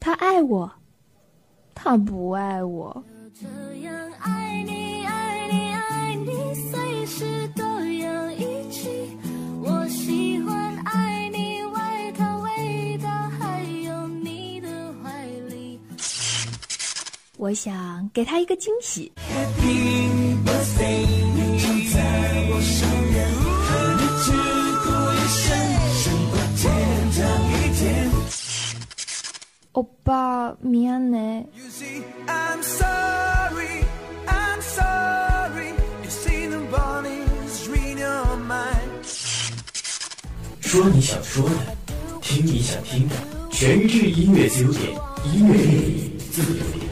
他爱我，他不爱我。这样爱你，我想给他一个惊喜。欧巴，미안해。 I'm sorry, I'm sorry. You see the bodies read your mind. 说你想说的，听你想听的，全智音乐自由点，音乐电影自由点。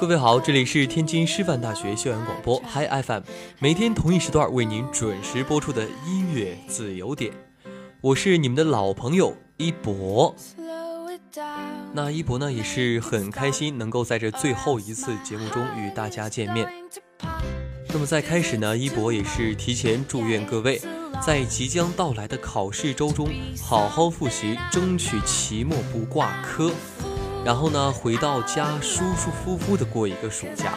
各位好，这里是天津师范大学校园广播 Hi FM，每天同一时段为您准时播出的音乐自由点，我是你们的老朋友一博。那一博呢也是很开心能够在这最后一次节目中与大家见面。那么在开始呢，一博也是提前祝愿各位在即将到来的考试周中好好复习，争取期末不挂科。然后呢，回到家舒舒服服的过一个暑假，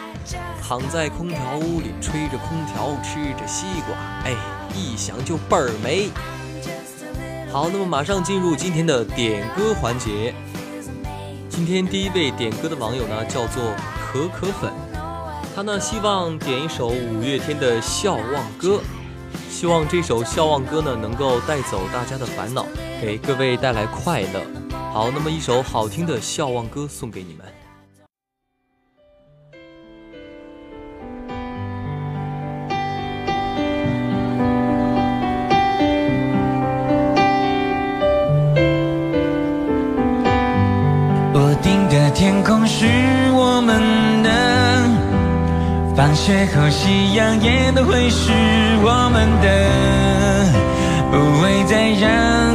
躺在空调屋里吹着空调，吃着西瓜，哎，一想就倍儿美。好，那么马上进入今天的点歌环节。今天第一位点歌的网友呢，叫做可可粉。他呢希望点一首五月天的《笑忘歌》，希望这首《笑忘歌》呢能够带走大家的烦恼，给各位带来快乐。好，那么一首好听的《笑忘歌》送给你们。我定的天空是我们的，放学后夕阳也都会是我们的，不会再让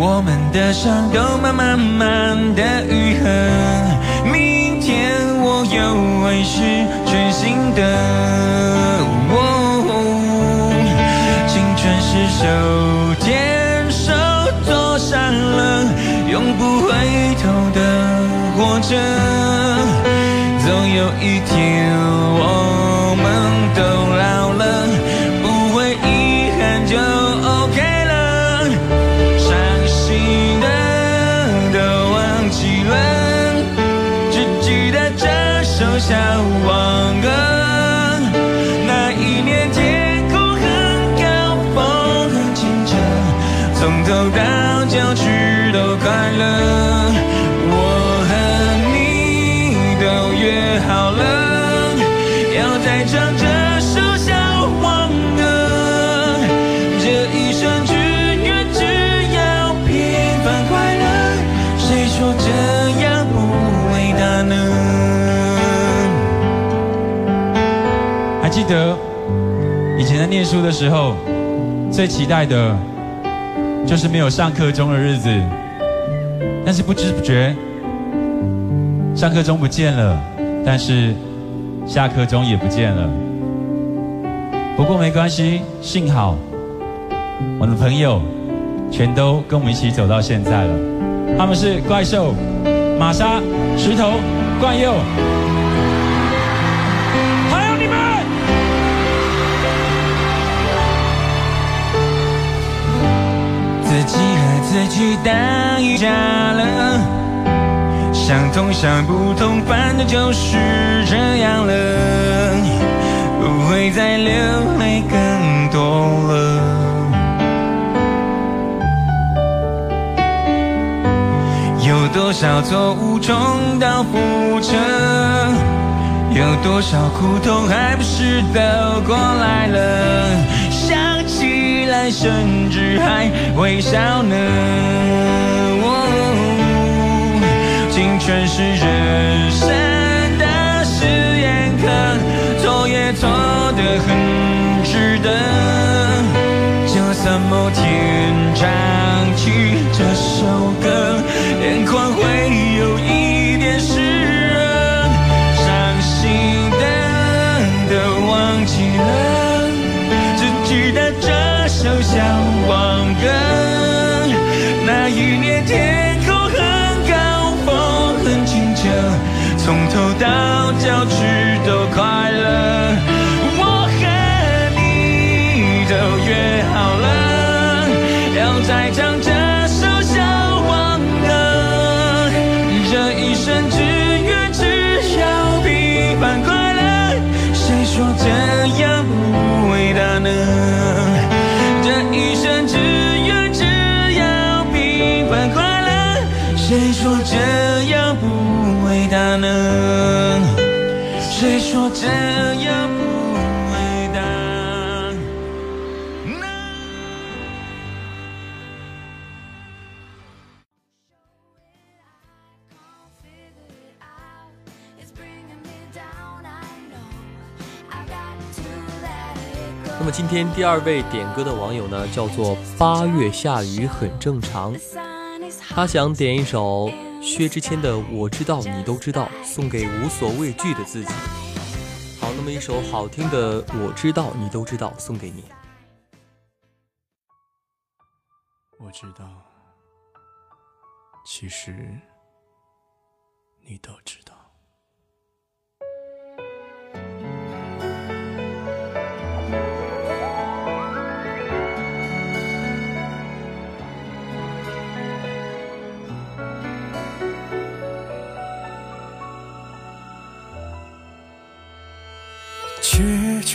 我们的伤都慢慢慢的愈合。明天我又会是全新的。念书的时候，最期待的就是没有上课钟的日子。但是不知不觉，上课钟不见了，但是下课钟也不见了。不过没关系，幸好我的朋友全都跟我们一起走到现在了。他们是怪兽、玛莎、石头、冠佑，己和自己打一架了，想通想不通，反正就是这样了，不会再流泪更多了。有多少错误重蹈覆辙？有多少苦痛还不是都过来了？来甚至还微笑呢。青春是人生的试验课，错也错得很值得。就算某天唱起这首歌，眼眶会有一谁说这样不伟大？那么今天第二位点歌的网友呢，叫做八月下雨很正常，他想点一首薛之谦的《我知道你都知道》，送给无所畏惧的自己。好，那么一首好听的《我知道你都知道》送给你。我知道，其实你都知道。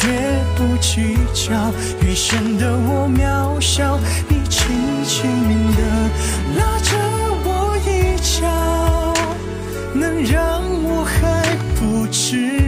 绝不计较，越显得我渺小。你轻轻地拉着我一脚，能让我还不至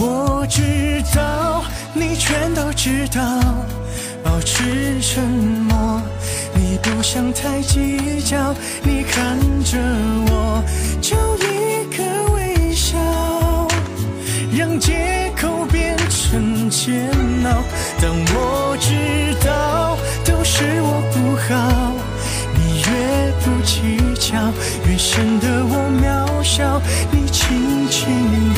我知道你全都知道保持沉默你不想太计较你看着我就一个微笑让借口变成煎熬但我知道都是我不好你越不计较越显得我渺小你轻轻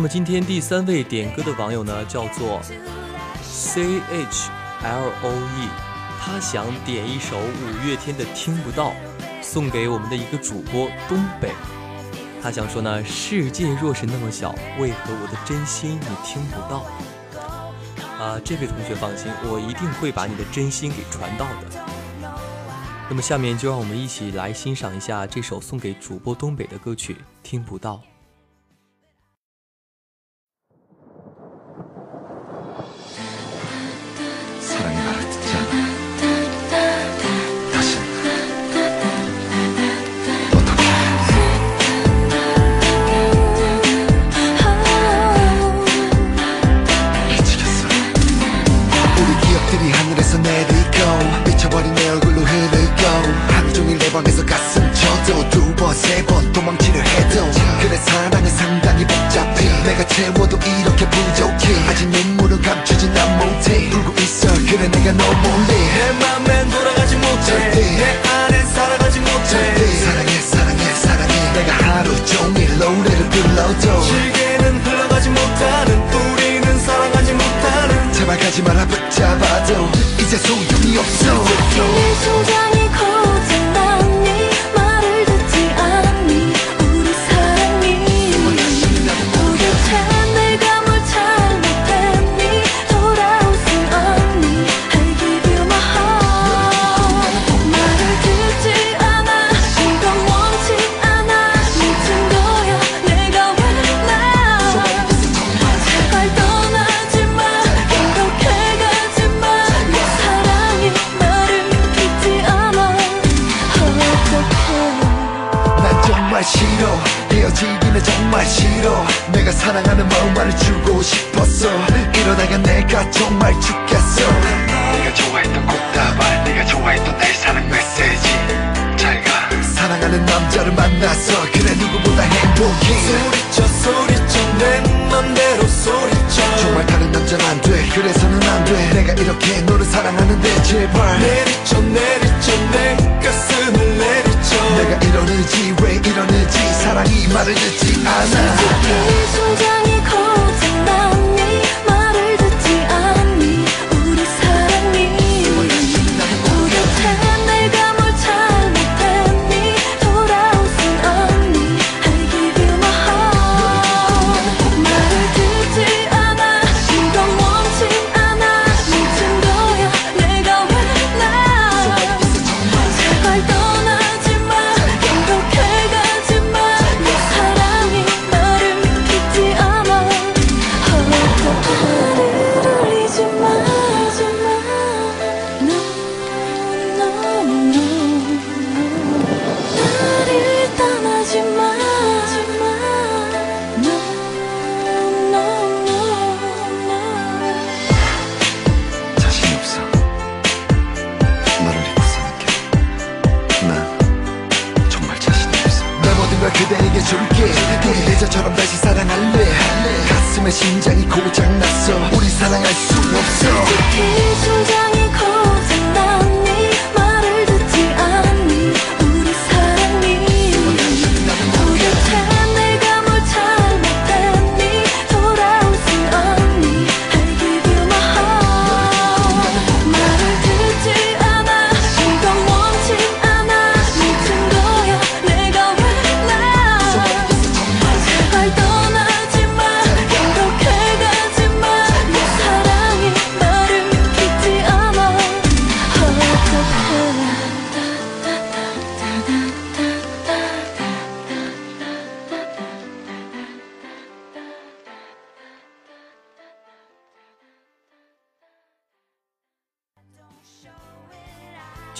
那么今天第三位点歌的网友呢，叫做 C H L O E，他想点一首五月天的《听不到》，送给我们的一个主播东北。他想说呢，世界若是那么小，为何我的真心你听不到？啊，这位同学放心，我一定会把你的真心给传到的。那么下面就让我们一起来欣赏一下这首送给主播东北的歌曲《听不到》。 번세 번 도망치려 해도 그래 사랑은 상당히 복잡해. 내가 채워도 이렇게 부족해 아직 눈물은 감추진 난 못해. 울고 있어. 그래 내가 너무 몰래. 내 맘엔 돌아가지 못해. 내 안엔 살아가지 못해. 사랑해 사랑해 사랑해. 내가 하루 종일 노래를 불러도 시계는 흘러가지 못하는 우리는 사랑하지 못하는. 제발 가지 마라 붙잡아도 이제 소용이 없어. 내 심장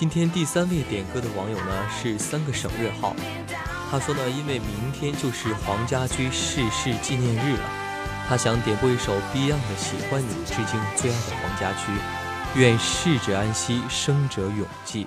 今天第三位点歌的网友呢是三个省略号，他说呢，因为明天就是黄家驹逝世纪念日了，他想点播一首 Beyond 的《喜欢你》，致敬最爱的黄家驹，愿逝者安息，生者永记。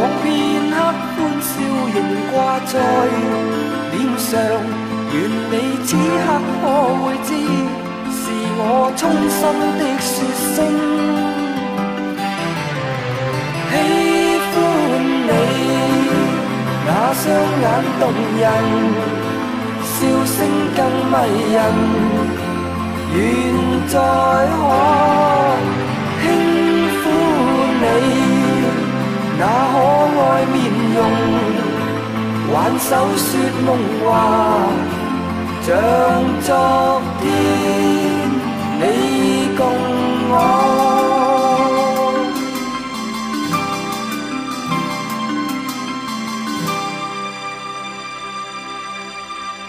往片刻欢笑仍挂在脸上，愿你此刻可会知，是我衷心的说声喜欢你，那双眼动人，笑声更迷人。愿再可那可爱面容，挽手说梦话，像昨天你共我。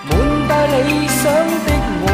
满带理想的我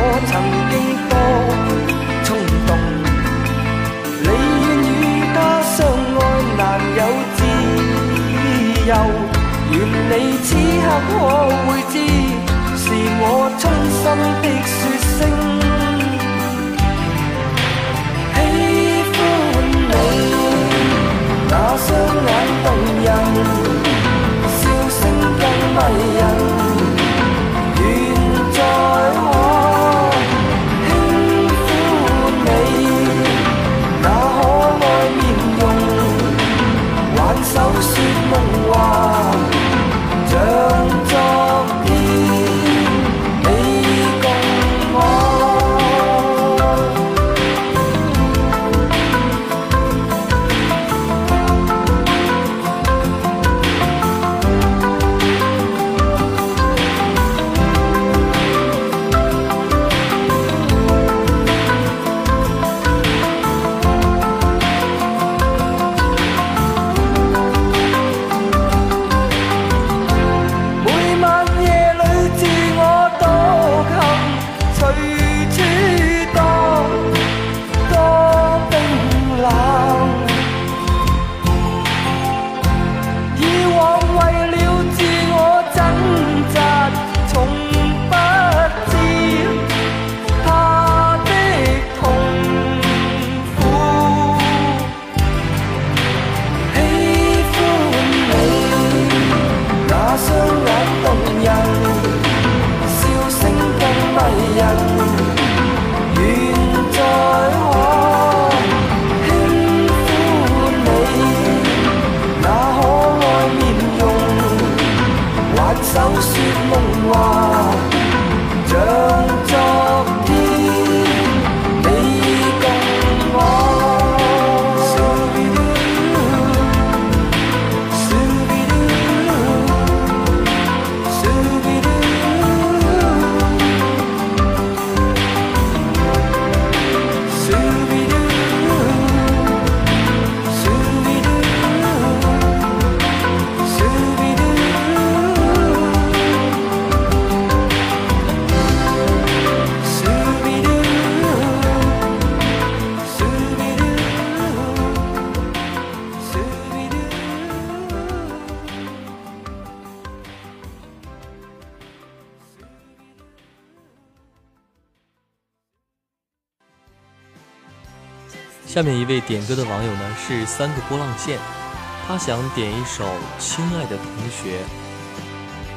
下面一位点歌的网友呢是三个波浪线，他想点一首《亲爱的同学》。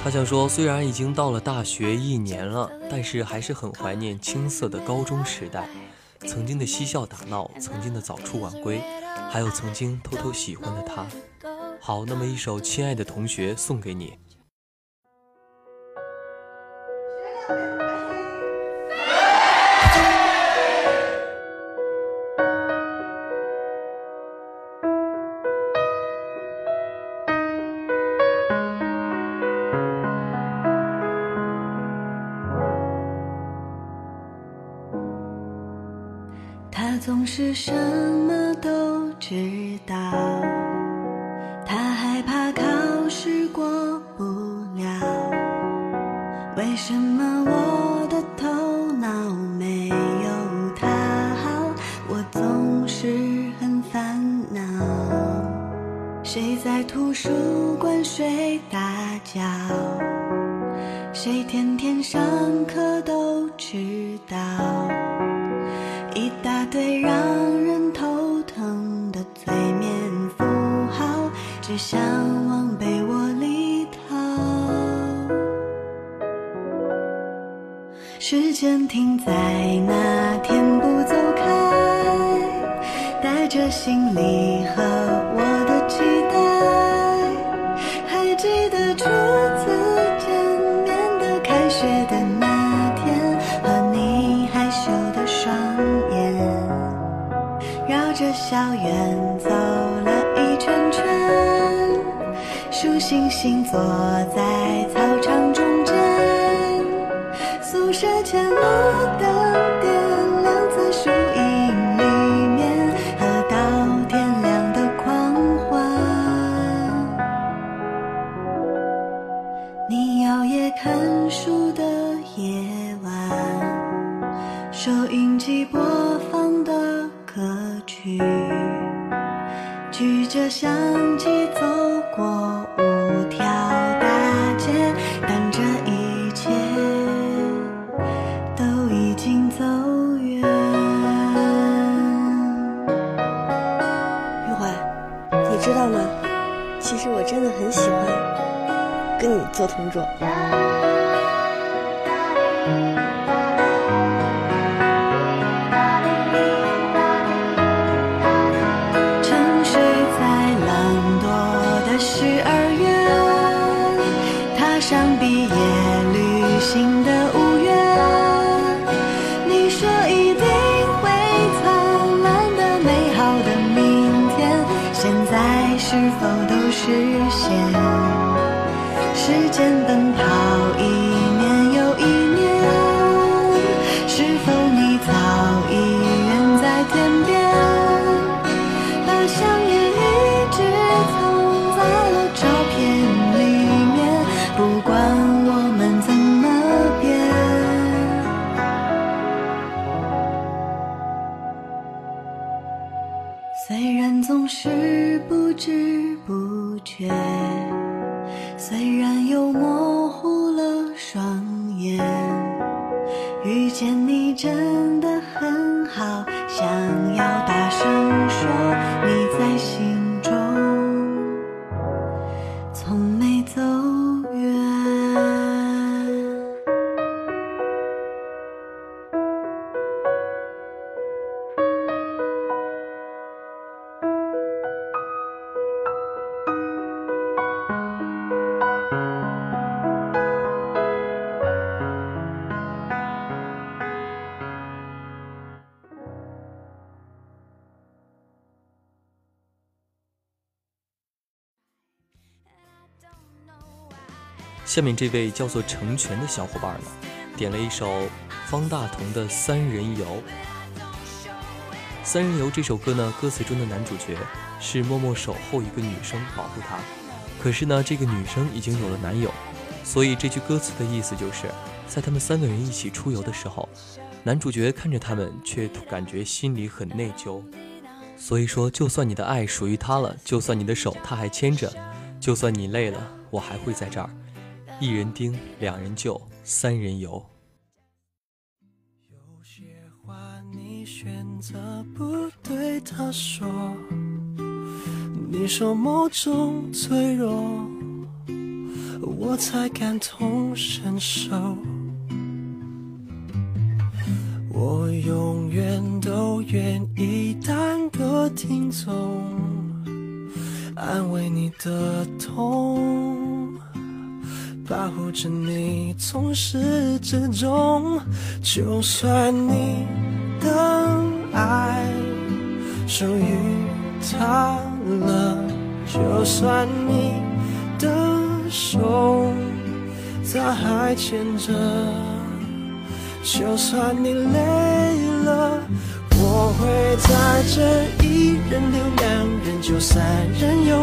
他想说，虽然已经到了大学一年了，但是还是很怀念青涩的高中时代，曾经的嬉笑打闹，曾经的早出晚归，还有曾经偷偷喜欢的他。好，那么一首《亲爱的同学》送给你。下面这位叫做成全的小伙伴呢，点了一首方大同的《三人游》。《三人游》这首歌呢，歌词中的男主角是默默守候一个女生，保护她。可是呢，这个女生已经有了男友，所以这句歌词的意思就是，在他们三个人一起出游的时候，男主角看着他们，却感觉心里很内疚。所以说，就算你的爱属于他了，就算你的手他还牵着，就算你累了，我还会在这儿。一人盯，两人救，三人游。有些话你选择不对他说，你说某种脆弱，我才感同身受。我永远都愿意当个听众，安慰你的痛，保护着你从始至终。就算你的爱属于他了，就算你的手他还牵着。就算你累了，我会在这一人留两人就三人游，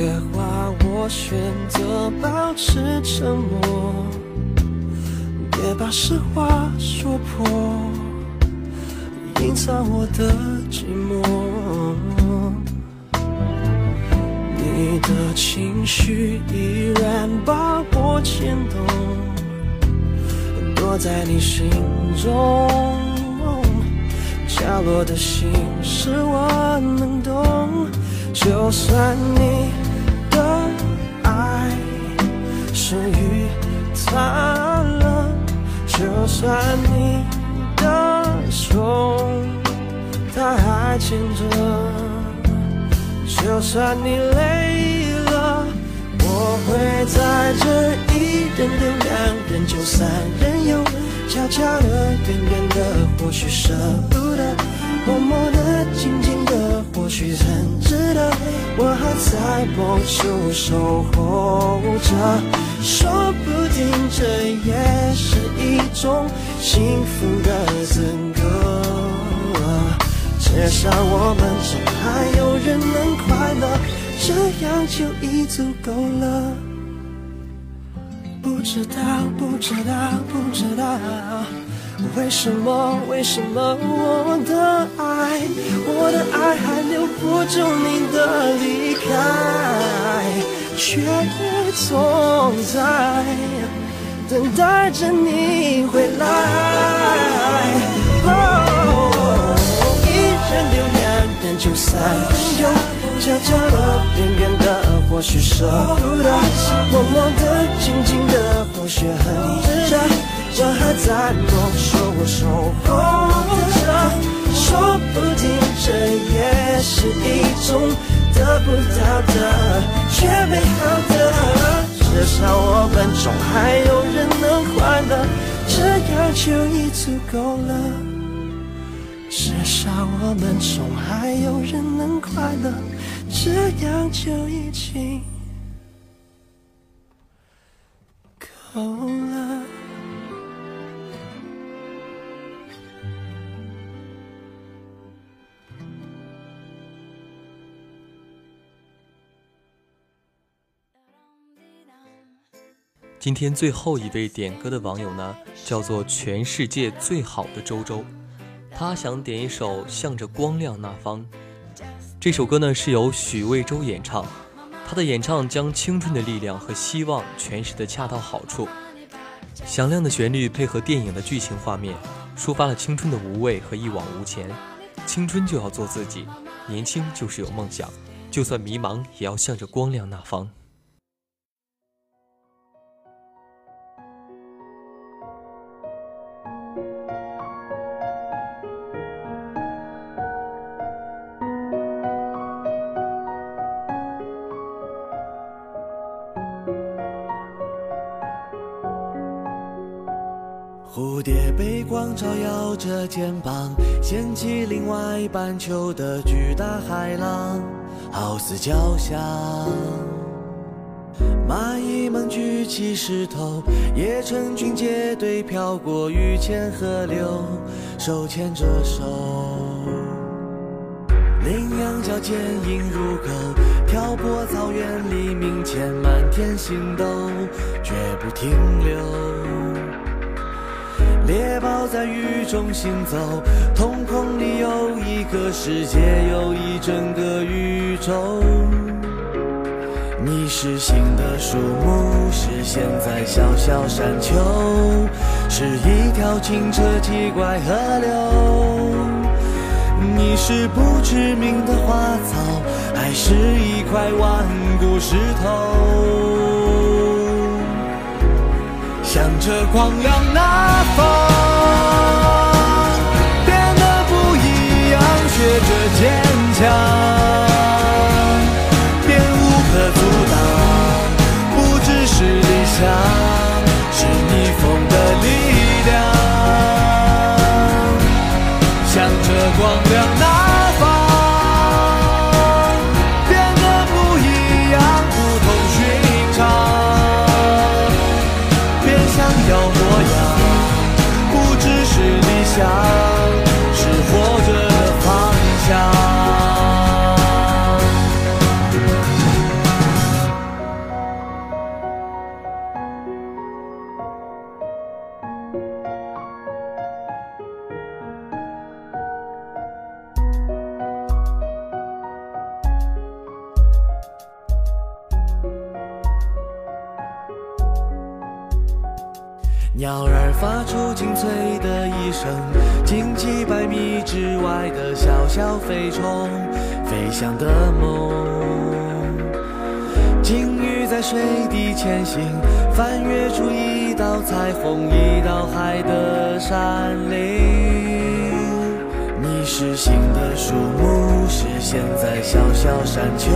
些话我选择保持沉默，别把实话说破，隐藏我的寂寞。你的情绪依然把我牵动。躲在你心中角落的心事，我能懂。就算你终于他了，就算你的手他还牵着，就算你累了，我会在这一人留两人，就三人游，悄悄的、远远的，或许舍不得；默默的、静静的，或许很值得。我还在某处守候着，说不定这也是一种幸福的资格。至少我们中还有人能快乐，这样就已足够了。不知道，不知道，不知道，为什么，为什么我的爱，我的爱还留不住你的离开，却总在等待着你回来。哦，一人留两人就三人游。悄悄的，远远的，或许舍不得；默默的，静静的，或许很值得。我还在某处我守候着，说不定这也是一种不到的却美好的。至少我们中还有人能快乐，这样就已足够了。至少我们中还有人能快乐。这样就已经够了。今天最后一位点歌的网友呢，叫做全世界最好的周周，他想点一首《向着光亮那方》。这首歌呢是由许魏洲演唱，他的演唱将青春的力量和希望诠释的恰到好处。响亮的旋律配合电影的剧情画面，抒发了青春的无畏和一往无前。青春就要做自己，年轻就是有梦想，就算迷茫也要向着光亮那方。照耀着肩膀，掀起另外半球的巨大海浪，好似交响。蚂蚁们举起石头，也成群结队飘过雨前河流，手牵着手。羚羊角坚硬如狗，漂泊草原黎明前满天星斗，绝不停留。猎豹在雨中行走，瞳孔里有一个世界，有一整个宇宙。你是新的树木，是现在小小山丘，是一条清澈奇怪河流。你是不知名的花草，还是一块顽固石头？向着光亮那方，理想的梦。鲸鱼在水底前行，翻越出一道彩虹，一道海的山岭。你是新的树木，是现在小小山丘，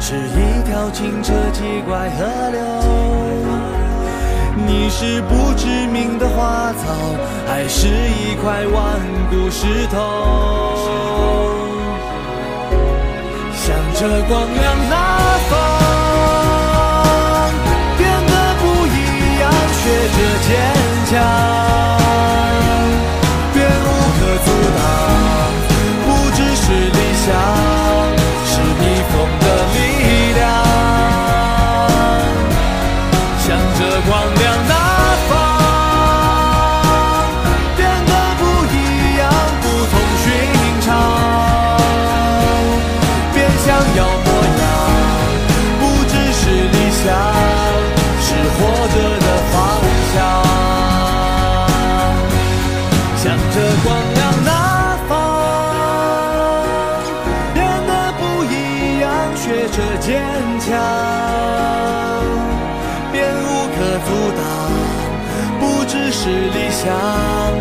是一条清澈奇怪河流。你是不知名的花草，还是一块顽固石头？向着光亮那方，变得不一样，学着坚强，变无可阻挡。不只是理想，理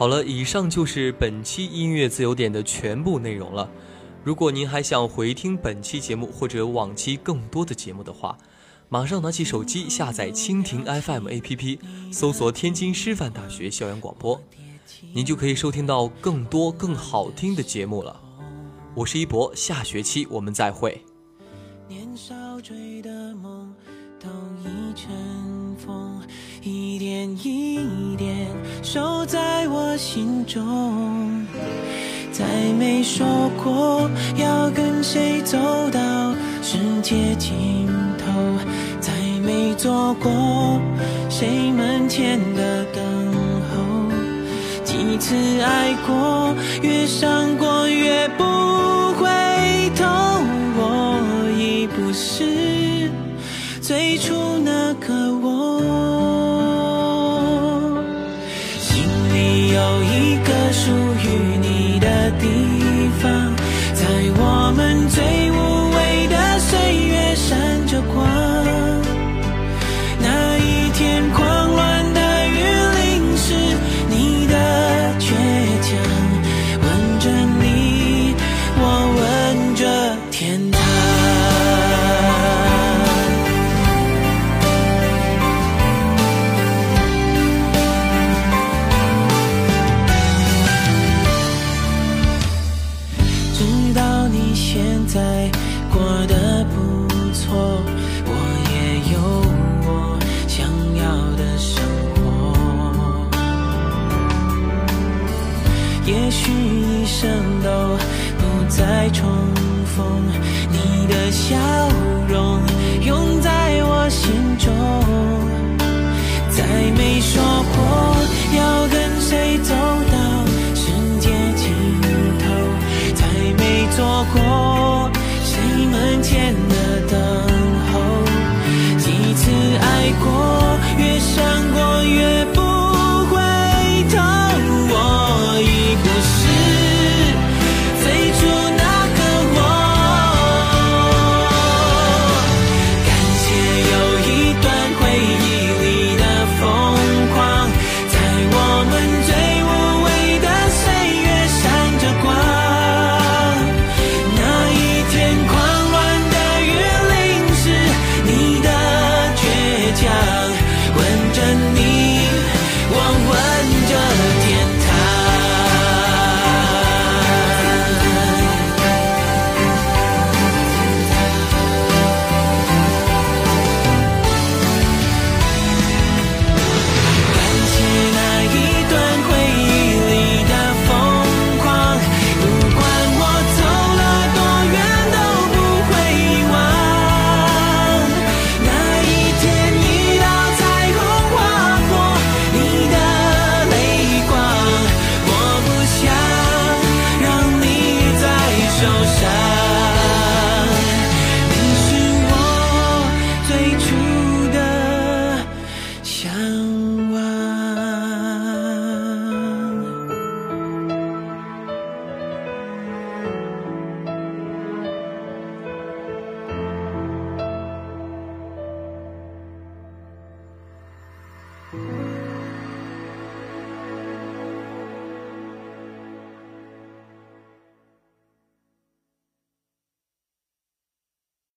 好了，以上就是本期音乐自由点的全部内容了。如果您还想回听本期节目或者往期更多的节目的话，马上拿起手机下载蜻蜓 FM APP，搜索天津师范大学校园广播，您就可以收听到更多更好听的节目了。我是一博，下学期我们再会。年少追的梦都已成风，一点一守在我心中。再没说过要跟谁走到世界尽头，再没做过谁门前的等候。几次爱过，越伤过，越不回头。我已不是最初那个